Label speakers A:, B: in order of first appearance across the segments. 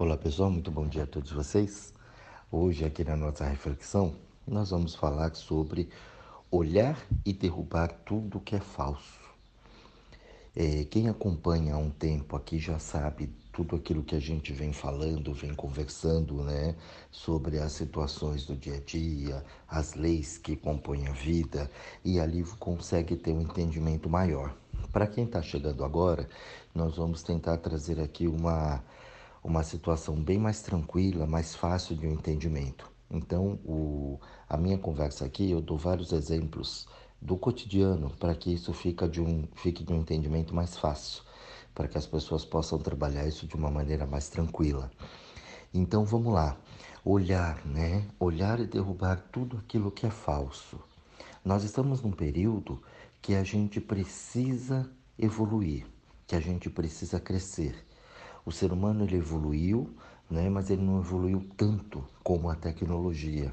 A: Olá pessoal, muito bom dia a todos vocês. Hoje, aqui na nossa reflexão, nós vamos falar sobre olhar e derrubar tudo que é falso. É, quem acompanha há um tempo aqui já sabe tudo aquilo que a gente vem falando, vem conversando, né, sobre as situações do dia a dia, as leis que compõem a vida, e ali consegue ter um entendimento maior. Para quem está chegando agora, nós vamos tentar trazer aqui uma uma situação bem mais tranquila, mais fácil de um entendimento. Então, o, a minha conversa aqui, eu dou vários exemplos do cotidiano para que isso fique de, um, fique de um entendimento mais fácil, para que as pessoas possam trabalhar isso de uma maneira mais tranquila. Então, vamos lá. Olhar, né? Olhar e derrubar tudo aquilo que é falso. Nós estamos num período que a gente precisa evoluir, que a gente precisa crescer. O ser humano ele evoluiu, né, mas ele não evoluiu tanto como a tecnologia.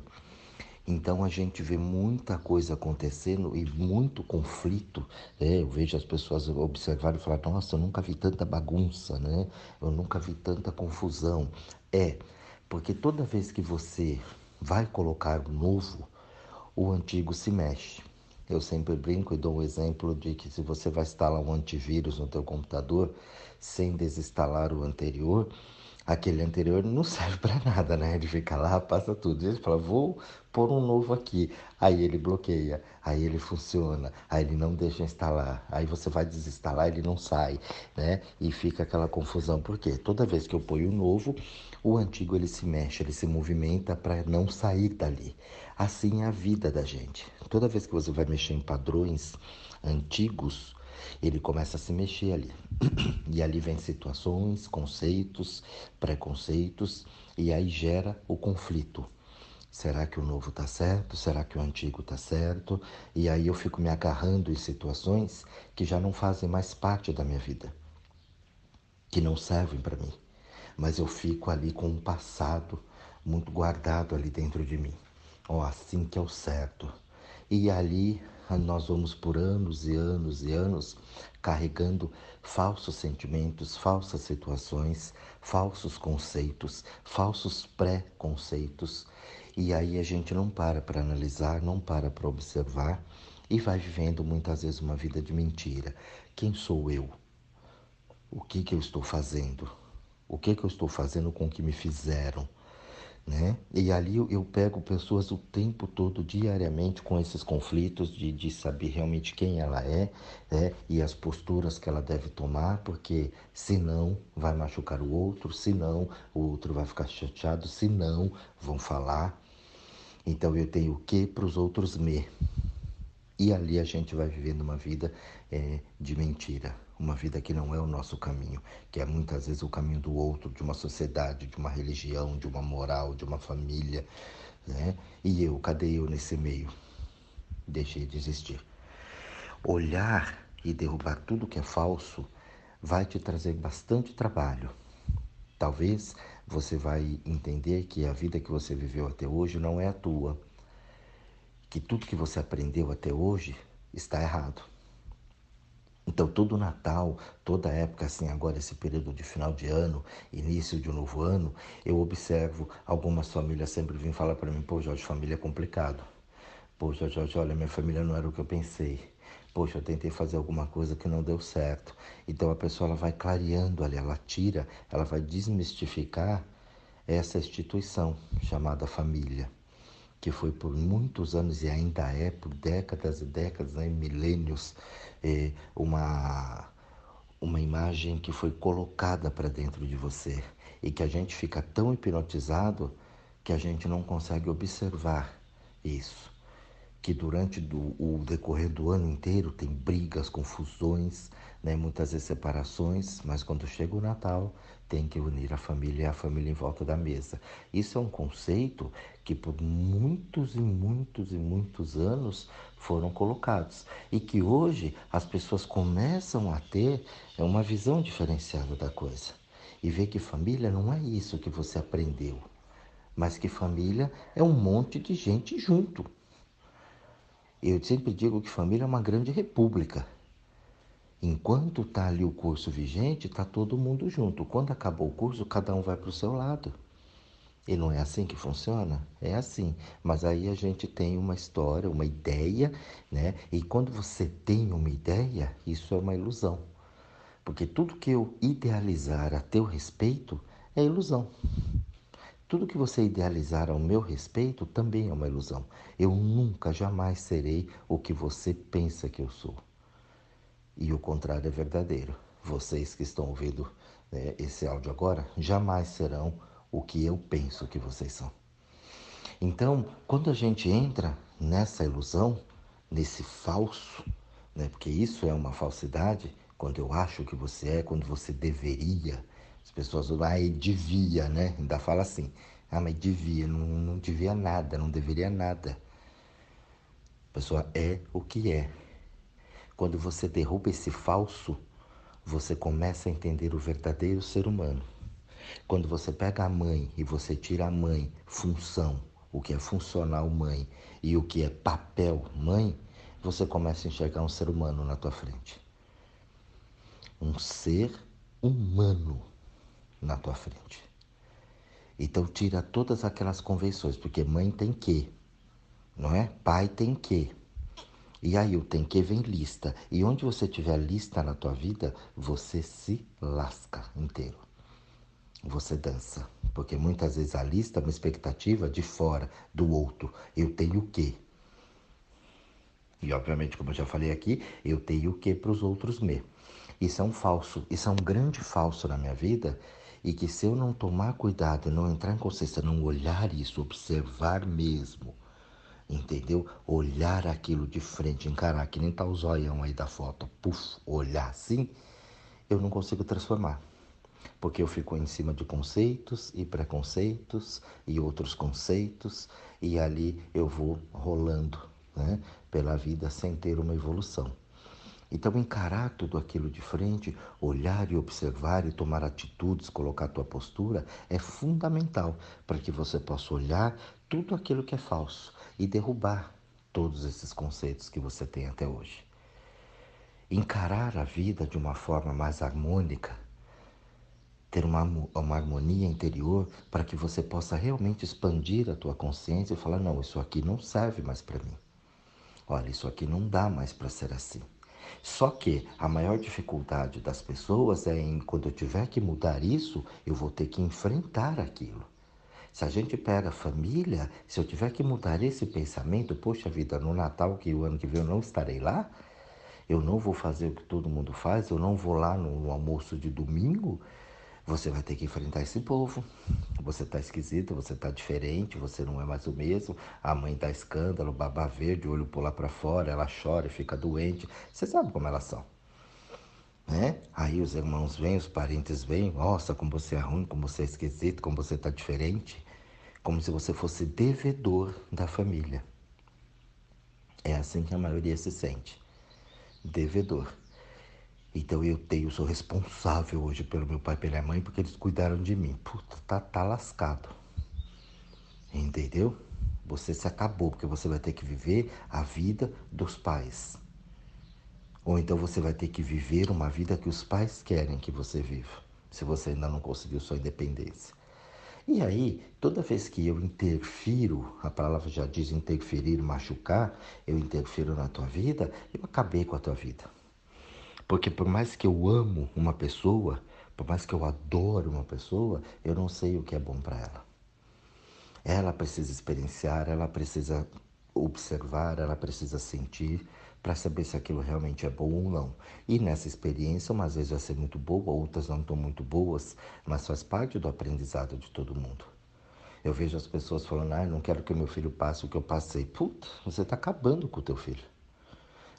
A: Então a gente vê muita coisa acontecendo e muito conflito. Né? Eu vejo as pessoas observarem e falar: Nossa, eu nunca vi tanta bagunça, né? Eu nunca vi tanta confusão. É, porque toda vez que você vai colocar o novo, o antigo se mexe. Eu sempre brinco e dou um exemplo de que se você vai instalar um antivírus no teu computador sem desinstalar o anterior, aquele anterior não serve para nada, né? Ele fica lá, passa tudo. Ele fala, vou pôr um novo aqui. Aí ele bloqueia, aí ele funciona, aí ele não deixa instalar. Aí você vai desinstalar, ele não sai, né? E fica aquela confusão. Por quê? Toda vez que eu ponho o novo, o antigo ele se mexe, ele se movimenta para não sair dali. Assim é a vida da gente. Toda vez que você vai mexer em padrões antigos, ele começa a se mexer ali. E ali vem situações, conceitos, preconceitos, e aí gera o conflito. Será que o novo está certo? Será que o antigo está certo? E aí eu fico me agarrando em situações que já não fazem mais parte da minha vida, que não servem para mim. Mas eu fico ali com um passado muito guardado ali dentro de mim. Ó, oh, assim que é o certo. E ali nós vamos por anos e anos e anos carregando falsos sentimentos, falsas situações, falsos conceitos, falsos pré-conceitos. E aí a gente não para para analisar, não para para observar e vai vivendo muitas vezes uma vida de mentira. Quem sou eu? O que, que eu estou fazendo? O que, que eu estou fazendo com o que me fizeram? Né? E ali eu, eu, pego pessoas o tempo todo, diariamente, com esses conflitos de, de saber realmente quem ela é né? e as posturas que ela deve tomar, porque senão vai machucar o outro, senão o outro vai ficar chateado, senão vão falar. Então eu tenho o que para os outros me. E ali a gente vai vivendo uma vida é, de mentira, uma vida que não é o nosso caminho, que é muitas vezes o caminho do outro, de uma sociedade, de uma religião, de uma moral, de uma família. Né? E eu, cadê eu nesse meio? Deixei de existir. Olhar e derrubar tudo que é falso vai te trazer bastante trabalho. Talvez você vai entender que a vida que você viveu até hoje não é a tua que tudo que você aprendeu até hoje está errado. Então, todo Natal, toda época, assim, agora esse período de final de ano, início de um novo ano, eu observo algumas famílias sempre vêm falar para mim: pô, Jorge, família é complicado. Poxa, Jorge, olha, minha família não era o que eu pensei. Poxa, eu tentei fazer alguma coisa que não deu certo. Então a pessoa ela vai clareando ali, ela tira, ela vai desmistificar essa instituição chamada família que foi por muitos anos e ainda é por décadas e décadas, né, milênios, é, uma, uma imagem que foi colocada para dentro de você e que a gente fica tão hipnotizado que a gente não consegue observar isso. Que durante do, o decorrer do ano inteiro tem brigas, confusões, né, muitas vezes separações, mas quando chega o Natal tem que unir a família e a família em volta da mesa. Isso é um conceito que por muitos e muitos e muitos anos foram colocados e que hoje as pessoas começam a ter uma visão diferenciada da coisa e ver que família não é isso que você aprendeu, mas que família é um monte de gente junto. Eu sempre digo que família é uma grande república Enquanto está ali o curso vigente, está todo mundo junto. Quando acabou o curso, cada um vai para o seu lado. E não é assim que funciona? É assim. Mas aí a gente tem uma história, uma ideia, né? E quando você tem uma ideia, isso é uma ilusão. Porque tudo que eu idealizar a teu respeito é ilusão. Tudo que você idealizar ao meu respeito também é uma ilusão. Eu nunca, jamais serei o que você pensa que eu sou. E o contrário é verdadeiro. Vocês que estão ouvindo né, esse áudio agora jamais serão o que eu penso que vocês são. Então, quando a gente entra nessa ilusão, nesse falso, né, porque isso é uma falsidade, quando eu acho que você é, quando você deveria, as pessoas falam, ah, devia, né? Ainda fala assim, ah, mas devia, não, não devia nada, não deveria nada. A pessoa é o que é. Quando você derruba esse falso, você começa a entender o verdadeiro ser humano. Quando você pega a mãe e você tira a mãe, função, o que é funcional mãe e o que é papel mãe, você começa a enxergar um ser humano na tua frente. Um ser humano na tua frente. Então tira todas aquelas convenções, porque mãe tem que, não é? Pai tem que. E aí o tem que vem lista. E onde você tiver lista na tua vida, você se lasca inteiro você dança. Porque muitas vezes a lista é uma expectativa de fora, do outro. Eu tenho o quê? E obviamente, como eu já falei aqui, eu tenho o quê para os outros me. Isso é um falso, isso é um grande falso na minha vida. E que se eu não tomar cuidado, não entrar em consciência, não olhar isso, observar mesmo, entendeu? Olhar aquilo de frente, encarar, que nem tá o zoião aí da foto, puf, olhar assim, eu não consigo transformar porque eu fico em cima de conceitos e preconceitos e outros conceitos e ali eu vou rolando né, pela vida sem ter uma evolução. Então, encarar tudo aquilo de frente, olhar e observar e tomar atitudes, colocar a tua postura é fundamental para que você possa olhar tudo aquilo que é falso e derrubar todos esses conceitos que você tem até hoje. Encarar a vida de uma forma mais harmônica ter uma, uma harmonia interior para que você possa realmente expandir a tua consciência e falar: não, isso aqui não serve mais para mim. Olha, isso aqui não dá mais para ser assim. Só que a maior dificuldade das pessoas é em quando eu tiver que mudar isso, eu vou ter que enfrentar aquilo. Se a gente pega a família, se eu tiver que mudar esse pensamento, poxa vida, no Natal, que o ano que vem eu não estarei lá, eu não vou fazer o que todo mundo faz, eu não vou lá no almoço de domingo, você vai ter que enfrentar esse povo. Você está esquisito, você está diferente, você não é mais o mesmo. A mãe dá escândalo, baba verde, olho pula para fora, ela chora, fica doente. Você sabe como elas são. Né? Aí os irmãos vêm, os parentes vêm, nossa, como você é ruim, como você é esquisito, como você está diferente. Como se você fosse devedor da família. É assim que a maioria se sente. Devedor. Então eu tenho, sou responsável hoje pelo meu pai e pela minha mãe porque eles cuidaram de mim. Puta, tá, tá lascado. Entendeu? Você se acabou, porque você vai ter que viver a vida dos pais. Ou então você vai ter que viver uma vida que os pais querem que você viva, se você ainda não conseguiu sua independência. E aí, toda vez que eu interfiro, a palavra já diz interferir, machucar, eu interfiro na tua vida, eu acabei com a tua vida. Porque por mais que eu amo uma pessoa, por mais que eu adoro uma pessoa, eu não sei o que é bom para ela. Ela precisa experienciar, ela precisa observar, ela precisa sentir para saber se aquilo realmente é bom ou não. E nessa experiência, umas vezes vai ser muito boa, outras não estão muito boas, mas faz parte do aprendizado de todo mundo. Eu vejo as pessoas falando, ah, não quero que meu filho passe o que eu passei. Puta, você está acabando com o teu filho.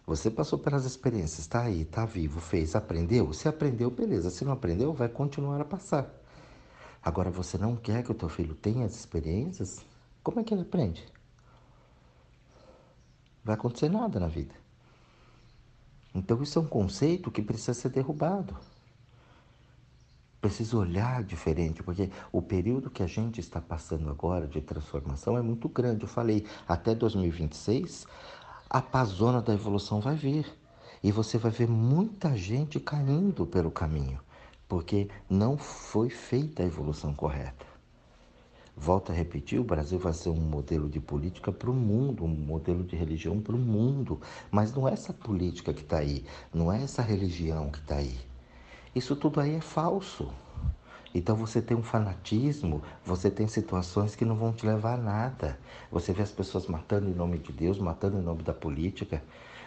A: Você passou pelas experiências, está aí, está vivo, fez, aprendeu? Se aprendeu, beleza. Se não aprendeu, vai continuar a passar. Agora, você não quer que o teu filho tenha as experiências? Como é que ele aprende? Vai acontecer nada na vida. Então, isso é um conceito que precisa ser derrubado. Precisa olhar diferente, porque o período que a gente está passando agora de transformação é muito grande. Eu falei, até 2026, a pazona da evolução vai vir. E você vai ver muita gente caindo pelo caminho, porque não foi feita a evolução correta. Volto a repetir, o Brasil vai ser um modelo de política para o mundo, um modelo de religião para o mundo. Mas não é essa política que está aí, não é essa religião que está aí. Isso tudo aí é falso. Então você tem um fanatismo, você tem situações que não vão te levar a nada. Você vê as pessoas matando em nome de Deus, matando em nome da política.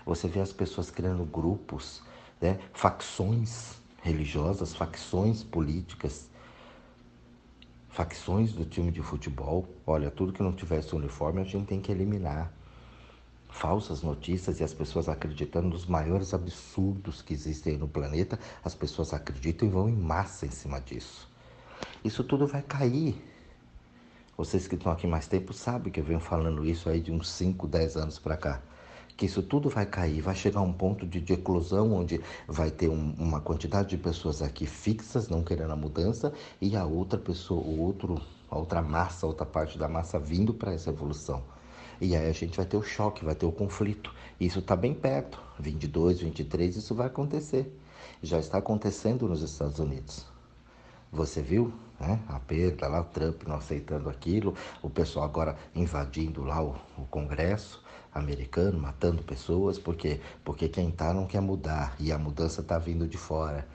A: Você vê as pessoas criando grupos, né? facções religiosas, facções políticas facções do time de futebol. Olha, tudo que não tivesse uniforme a gente tem que eliminar. Falsas notícias e as pessoas acreditando nos maiores absurdos que existem no planeta, as pessoas acreditam e vão em massa em cima disso. Isso tudo vai cair. Vocês que estão aqui mais tempo sabem que eu venho falando isso aí de uns 5, 10 anos para cá que isso tudo vai cair, vai chegar um ponto de, de eclosão onde vai ter um, uma quantidade de pessoas aqui fixas, não querendo a mudança, e a outra pessoa, o outro, a outra massa, a outra parte da massa vindo para essa evolução. E aí a gente vai ter o choque, vai ter o conflito. Isso está bem perto, 22, 23, isso vai acontecer. Já está acontecendo nos Estados Unidos. Você viu né? a perda lá, o Trump não aceitando aquilo, o pessoal agora invadindo lá o, o Congresso americano, matando pessoas, porque porque quem tá não quer mudar e a mudança tá vindo de fora.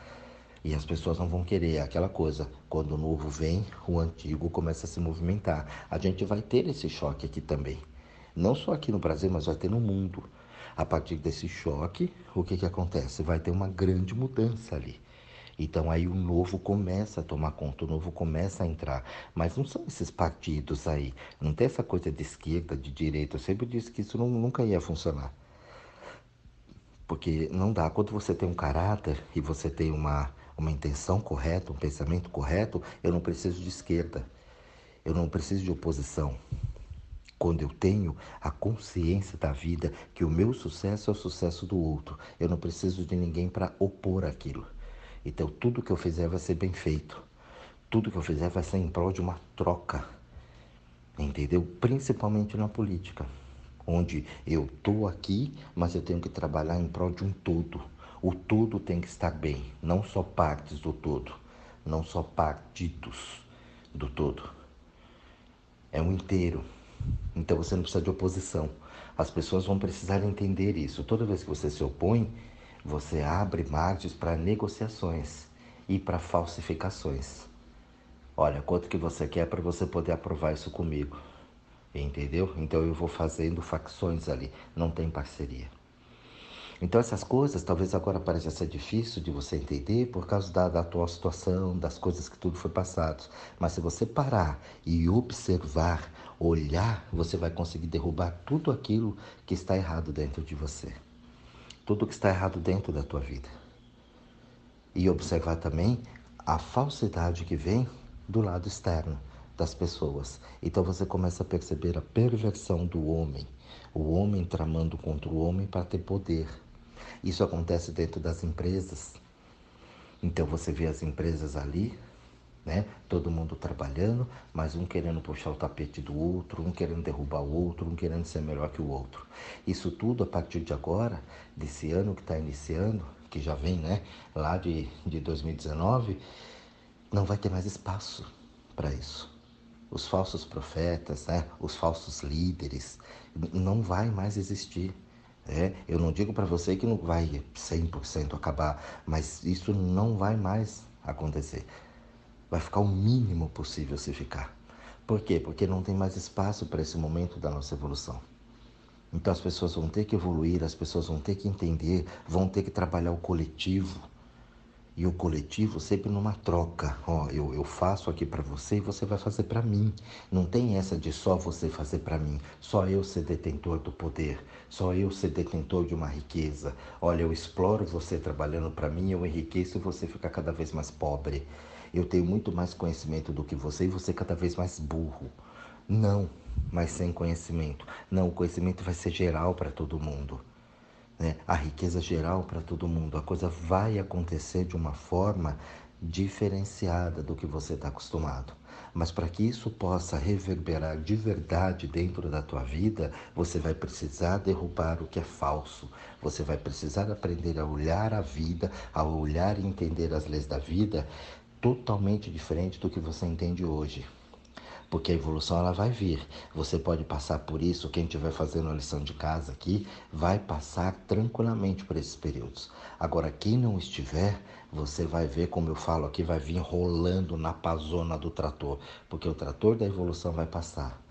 A: E as pessoas não vão querer aquela coisa. Quando o novo vem, o antigo começa a se movimentar. A gente vai ter esse choque aqui também. Não só aqui no Brasil, mas vai ter no mundo. A partir desse choque, o que, que acontece? Vai ter uma grande mudança ali. Então aí o novo começa a tomar conta, o novo começa a entrar. Mas não são esses partidos aí. Não tem essa coisa de esquerda, de direita. Eu sempre disse que isso não, nunca ia funcionar. Porque não dá. Quando você tem um caráter e você tem uma, uma intenção correta, um pensamento correto, eu não preciso de esquerda. Eu não preciso de oposição. Quando eu tenho a consciência da vida que o meu sucesso é o sucesso do outro, eu não preciso de ninguém para opor aquilo. Então, tudo que eu fizer vai ser bem feito. Tudo que eu fizer vai ser em prol de uma troca. Entendeu? Principalmente na política, onde eu estou aqui, mas eu tenho que trabalhar em prol de um todo. O todo tem que estar bem, não só partes do todo, não só partidos do todo. É um inteiro. Então você não precisa de oposição. As pessoas vão precisar entender isso. Toda vez que você se opõe, você abre margens para negociações e para falsificações. Olha, quanto que você quer para você poder aprovar isso comigo? Entendeu? Então eu vou fazendo facções ali, não tem parceria. Então essas coisas talvez agora pareça ser difícil de você entender por causa da, da atual situação, das coisas que tudo foi passado. Mas se você parar e observar, olhar, você vai conseguir derrubar tudo aquilo que está errado dentro de você tudo que está errado dentro da tua vida. E observar também a falsidade que vem do lado externo das pessoas. Então você começa a perceber a perversão do homem, o homem tramando contra o homem para ter poder. Isso acontece dentro das empresas. Então você vê as empresas ali né? Todo mundo trabalhando, mas um querendo puxar o tapete do outro, um querendo derrubar o outro, um querendo ser melhor que o outro. Isso tudo a partir de agora, desse ano que está iniciando, que já vem, né? Lá de, de 2019, não vai ter mais espaço para isso. Os falsos profetas, né? Os falsos líderes, não vai mais existir. É, eu não digo para você que não vai 100% acabar, mas isso não vai mais acontecer vai ficar o mínimo possível se ficar. Por quê? Porque não tem mais espaço para esse momento da nossa evolução. Então as pessoas vão ter que evoluir, as pessoas vão ter que entender, vão ter que trabalhar o coletivo. E o coletivo sempre numa troca. Ó, eu, eu faço aqui para você e você vai fazer para mim. Não tem essa de só você fazer para mim, só eu ser detentor do poder, só eu ser detentor de uma riqueza. Olha, eu exploro você trabalhando para mim, eu enriqueço e você fica cada vez mais pobre eu tenho muito mais conhecimento do que você e você cada vez mais burro. Não, mas sem conhecimento. Não, o conhecimento vai ser geral para todo mundo. Né? A riqueza geral para todo mundo. A coisa vai acontecer de uma forma diferenciada do que você está acostumado. Mas para que isso possa reverberar de verdade dentro da tua vida, você vai precisar derrubar o que é falso. Você vai precisar aprender a olhar a vida, a olhar e entender as leis da vida totalmente diferente do que você entende hoje porque a evolução ela vai vir. Você pode passar por isso, quem estiver fazendo a lição de casa aqui, vai passar tranquilamente por esses períodos. Agora, quem não estiver, você vai ver, como eu falo aqui, vai vir rolando na pazona do trator, porque o trator da evolução vai passar.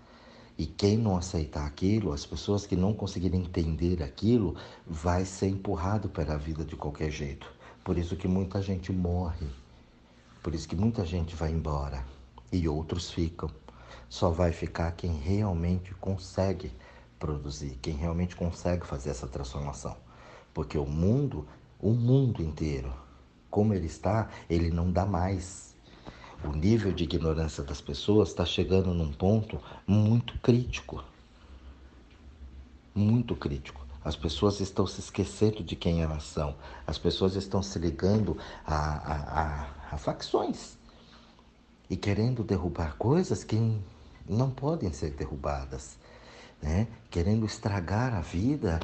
A: E quem não aceitar aquilo, as pessoas que não conseguirem entender aquilo, vai ser empurrado pela vida de qualquer jeito. Por isso que muita gente morre. Por isso que muita gente vai embora e outros ficam. Só vai ficar quem realmente consegue produzir, quem realmente consegue fazer essa transformação. Porque o mundo, o mundo inteiro, como ele está, ele não dá mais. O nível de ignorância das pessoas está chegando num ponto muito crítico. Muito crítico. As pessoas estão se esquecendo de quem elas são. As pessoas estão se ligando a, a, a, a facções e querendo derrubar coisas que não podem ser derrubadas, né? querendo estragar a vida,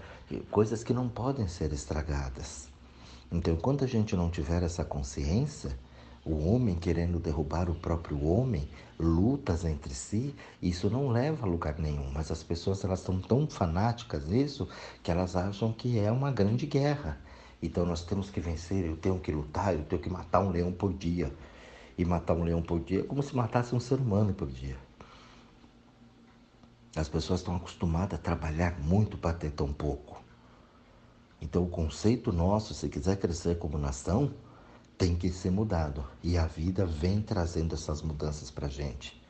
A: coisas que não podem ser estragadas. Então, enquanto a gente não tiver essa consciência, o homem querendo derrubar o próprio homem, lutas entre si, isso não leva a lugar nenhum. Mas as pessoas elas estão tão fanáticas nisso que elas acham que é uma grande guerra. Então nós temos que vencer, eu tenho que lutar, eu tenho que matar um leão por dia. E matar um leão por dia é como se matasse um ser humano por dia. As pessoas estão acostumadas a trabalhar muito para ter tão pouco. Então, o conceito nosso, se quiser crescer como nação, tem que ser mudado. E a vida vem trazendo essas mudanças para gente.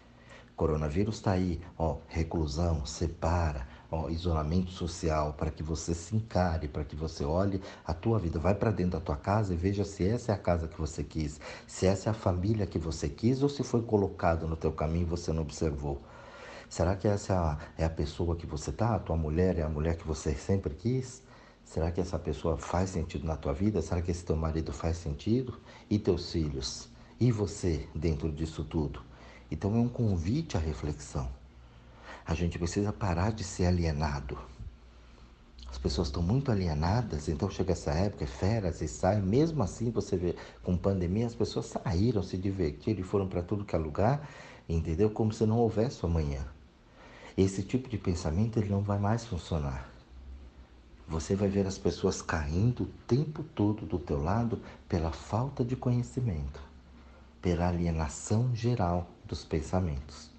A: Coronavírus está aí, ó, reclusão, separa, ó, isolamento social, para que você se encare, para que você olhe a tua vida. Vai para dentro da tua casa e veja se essa é a casa que você quis, se essa é a família que você quis ou se foi colocado no teu caminho e você não observou. Será que essa é a, pessoa que você tá? A tua mulher é a mulher que você sempre quis? Será que essa pessoa faz sentido na tua vida? Será que esse teu marido faz sentido? E teus filhos? E você dentro disso tudo? Então é um convite à reflexão. A gente precisa parar de ser alienado. As pessoas estão muito alienadas, então chega essa época, feras e saem. Mesmo assim, você vê, com pandemia, as pessoas saíram, se divertiram e foram para tudo que é lugar, entendeu? Como se não houvesse amanhã. Esse tipo de pensamento ele não vai mais funcionar. Você vai ver as pessoas caindo o tempo todo do teu lado pela falta de conhecimento, pela alienação geral dos pensamentos.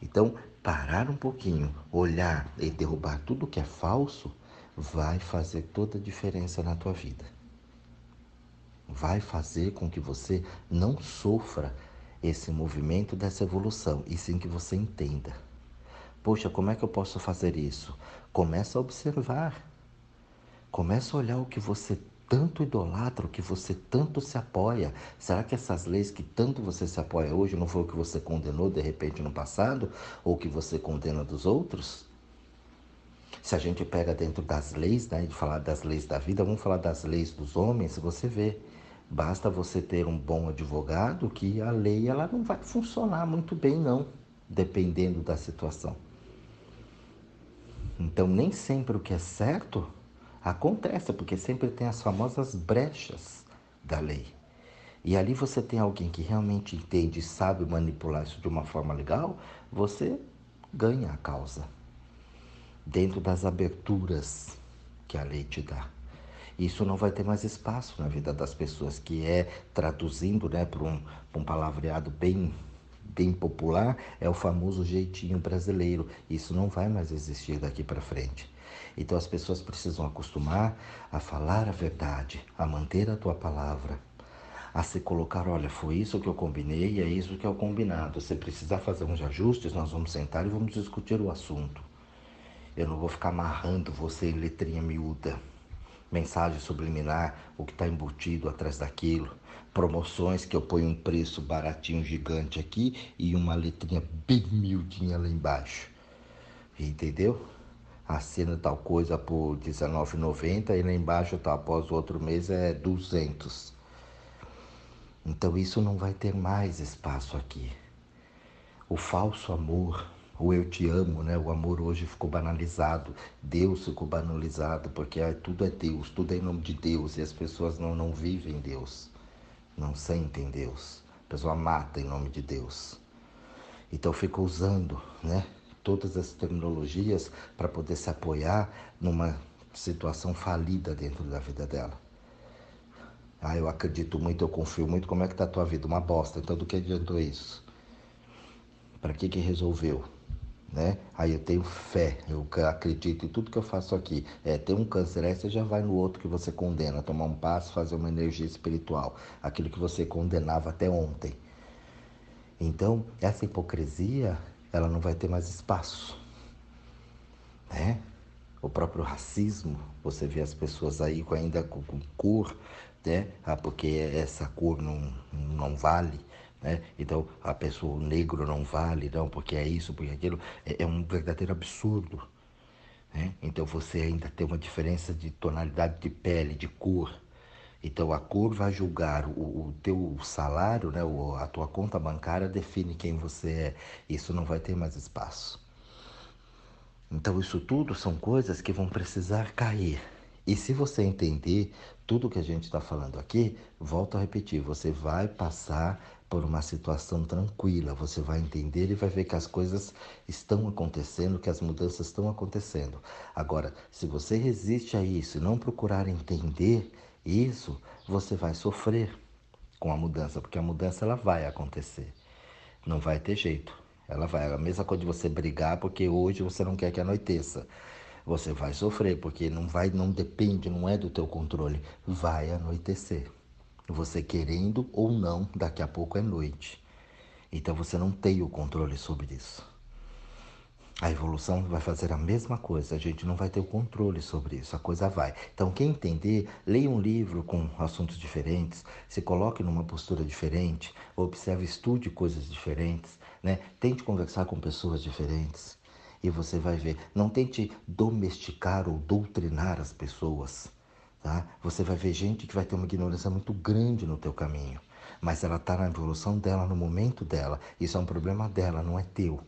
A: Então, parar um pouquinho, olhar e derrubar tudo que é falso, vai fazer toda a diferença na tua vida. Vai fazer com que você não sofra esse movimento dessa evolução, e sim que você entenda. Poxa, como é que eu posso fazer isso? Começa a observar. Começa a olhar o que você tanto idolatra, o que você tanto se apoia. Será que essas leis que tanto você se apoia hoje não foi o que você condenou de repente no passado? Ou que você condena dos outros? Se a gente pega dentro das leis, né, de falar das leis da vida, vamos falar das leis dos homens, você vê. Basta você ter um bom advogado que a lei ela não vai funcionar muito bem não, dependendo da situação. Então, nem sempre o que é certo acontece, porque sempre tem as famosas brechas da lei. E ali você tem alguém que realmente entende e sabe manipular isso de uma forma legal, você ganha a causa. Dentro das aberturas que a lei te dá. Isso não vai ter mais espaço na vida das pessoas, que é traduzindo né, para um, um palavreado bem bem popular é o famoso jeitinho brasileiro. Isso não vai mais existir daqui para frente. Então as pessoas precisam acostumar a falar a verdade, a manter a tua palavra, a se colocar, olha, foi isso que eu combinei é isso que é o combinado. Se precisar fazer uns ajustes, nós vamos sentar e vamos discutir o assunto. Eu não vou ficar amarrando você em letrinha miúda mensagem subliminar, o que está embutido atrás daquilo, promoções que eu ponho um preço baratinho gigante aqui e uma letrinha bem miudinha lá embaixo. Entendeu? Assina tal coisa por R$19,90 e lá embaixo tá, após o outro mês é 200. Então isso não vai ter mais espaço aqui. o falso amor, o eu te amo, né? O amor hoje ficou banalizado, Deus ficou banalizado, porque ah, tudo é Deus, tudo é em nome de Deus, e as pessoas não, não vivem Deus, não sentem Deus, a pessoa mata em nome de Deus. Então fica usando, né? Todas as tecnologias para poder se apoiar numa situação falida dentro da vida dela. Ah, eu acredito muito, eu confio muito. Como é que tá a tua vida? Uma bosta. Então do que adiantou isso? Para que que resolveu? Né? Aí eu tenho fé, eu acredito em tudo que eu faço aqui. É, tem um câncer, aí você já vai no outro que você condena, tomar um passo, fazer uma energia espiritual, aquilo que você condenava até ontem. Então, essa hipocrisia, ela não vai ter mais espaço, né? O próprio racismo, você vê as pessoas aí ainda com, com cor, né? Ah, porque essa cor não, não vale, né? Então a pessoa, o negro não vale, não, porque é isso, porque é aquilo. É, é um verdadeiro absurdo. Né? Então você ainda tem uma diferença de tonalidade de pele, de cor. Então a cor vai julgar o, o teu salário, né? O, a tua conta bancária define quem você é. Isso não vai ter mais espaço. Então isso tudo são coisas que vão precisar cair. E se você entender tudo que a gente está falando aqui, volto a repetir, você vai passar por uma situação tranquila, você vai entender e vai ver que as coisas estão acontecendo, que as mudanças estão acontecendo. Agora, se você resiste a isso e não procurar entender isso, você vai sofrer com a mudança, porque a mudança ela vai acontecer. Não vai ter jeito. Ela vai. É a mesma coisa de você brigar porque hoje você não quer que anoiteça você vai sofrer, porque não vai, não depende, não é do teu controle. Vai anoitecer. Você querendo ou não, daqui a pouco é noite. Então você não tem o controle sobre isso. A evolução vai fazer a mesma coisa, a gente não vai ter o controle sobre isso, a coisa vai. Então, quem entender, leia um livro com assuntos diferentes, se coloque numa postura diferente, observe, estude coisas diferentes, né? tente conversar com pessoas diferentes e você vai ver. Não tente domesticar ou doutrinar as pessoas. Tá? Você vai ver gente que vai ter uma ignorância muito grande no teu caminho, mas ela está na evolução dela, no momento dela. Isso é um problema dela, não é teu.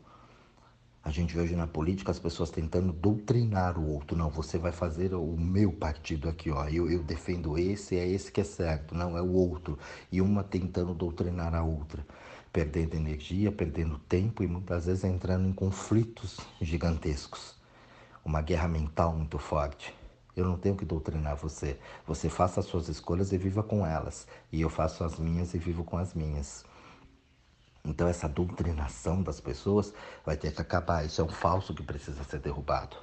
A: A gente vê hoje na política as pessoas tentando doutrinar o outro. Não, você vai fazer o meu partido aqui, ó. Eu, eu defendo esse, é esse que é certo, não é o outro. E uma tentando doutrinar a outra perdendo energia, perdendo tempo e muitas vezes entrando em conflitos gigantescos. Uma guerra mental muito forte. Eu não tenho que doutrinar você. Você faça as suas escolhas e viva com elas. E eu faço as minhas e vivo com as minhas. Então, essa doutrinação das pessoas vai ter que acabar. Isso é um falso que precisa ser derrubado.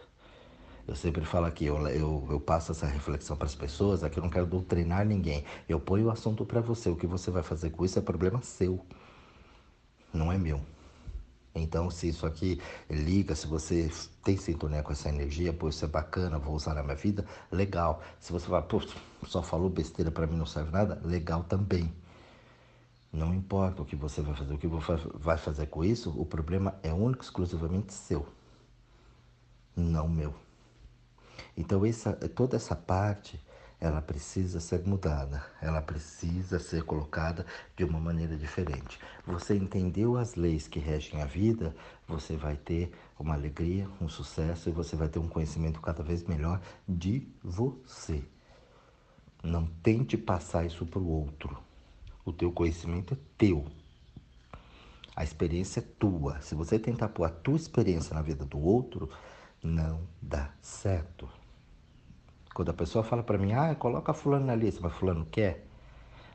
A: Eu sempre falo aqui, eu, eu, eu passo essa reflexão para as pessoas, aqui eu não quero doutrinar ninguém. Eu ponho o assunto para você. O que você vai fazer com isso é problema seu não é meu. Então, se isso aqui liga, se você tem sintonia com essa energia, pô, isso é bacana, vou usar na minha vida, legal. Se você fala, pô, só falou besteira para mim, não serve nada, legal também. Não importa o que você vai fazer, o que você vai fazer com isso, o problema é único exclusivamente seu, não meu. Então, essa, toda essa parte ela precisa ser mudada, ela precisa ser colocada de uma maneira diferente. Você entendeu as leis que regem a vida, você vai ter uma alegria, um sucesso e você vai ter um conhecimento cada vez melhor de você. Não tente passar isso para o outro. O teu conhecimento é teu. A experiência é tua. Se você tentar pôr a tua experiência na vida do outro, não dá certo. Quando a pessoa fala para mim, ah, coloca fulano na lista, mas fulano quer.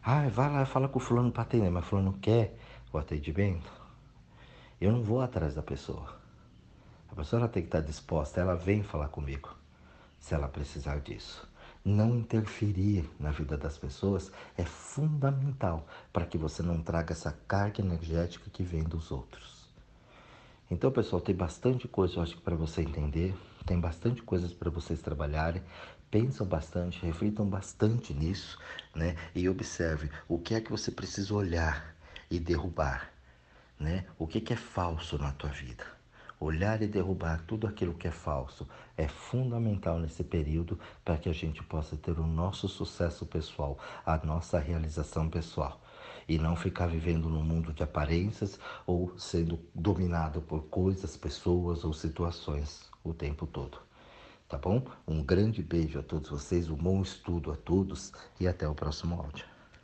A: Ah, vai lá fala com fulano para atender, mas fulano quer o atendimento. Eu não vou atrás da pessoa. A pessoa tem que estar disposta, ela vem falar comigo, se ela precisar disso. Não interferir na vida das pessoas é fundamental para que você não traga essa carga energética que vem dos outros. Então, pessoal, tem bastante coisa, eu acho, para você entender. Tem bastante coisas para vocês trabalharem pensam bastante, reflitam bastante nisso, né? E observe o que é que você precisa olhar e derrubar, né? O que, que é falso na tua vida. Olhar e derrubar tudo aquilo que é falso é fundamental nesse período para que a gente possa ter o nosso sucesso pessoal, a nossa realização pessoal. e não ficar vivendo num mundo de aparências ou sendo dominado por coisas, pessoas ou situações o tempo todo. Tá bom? Um grande beijo a todos vocês, um bom estudo a todos e até o próximo áudio.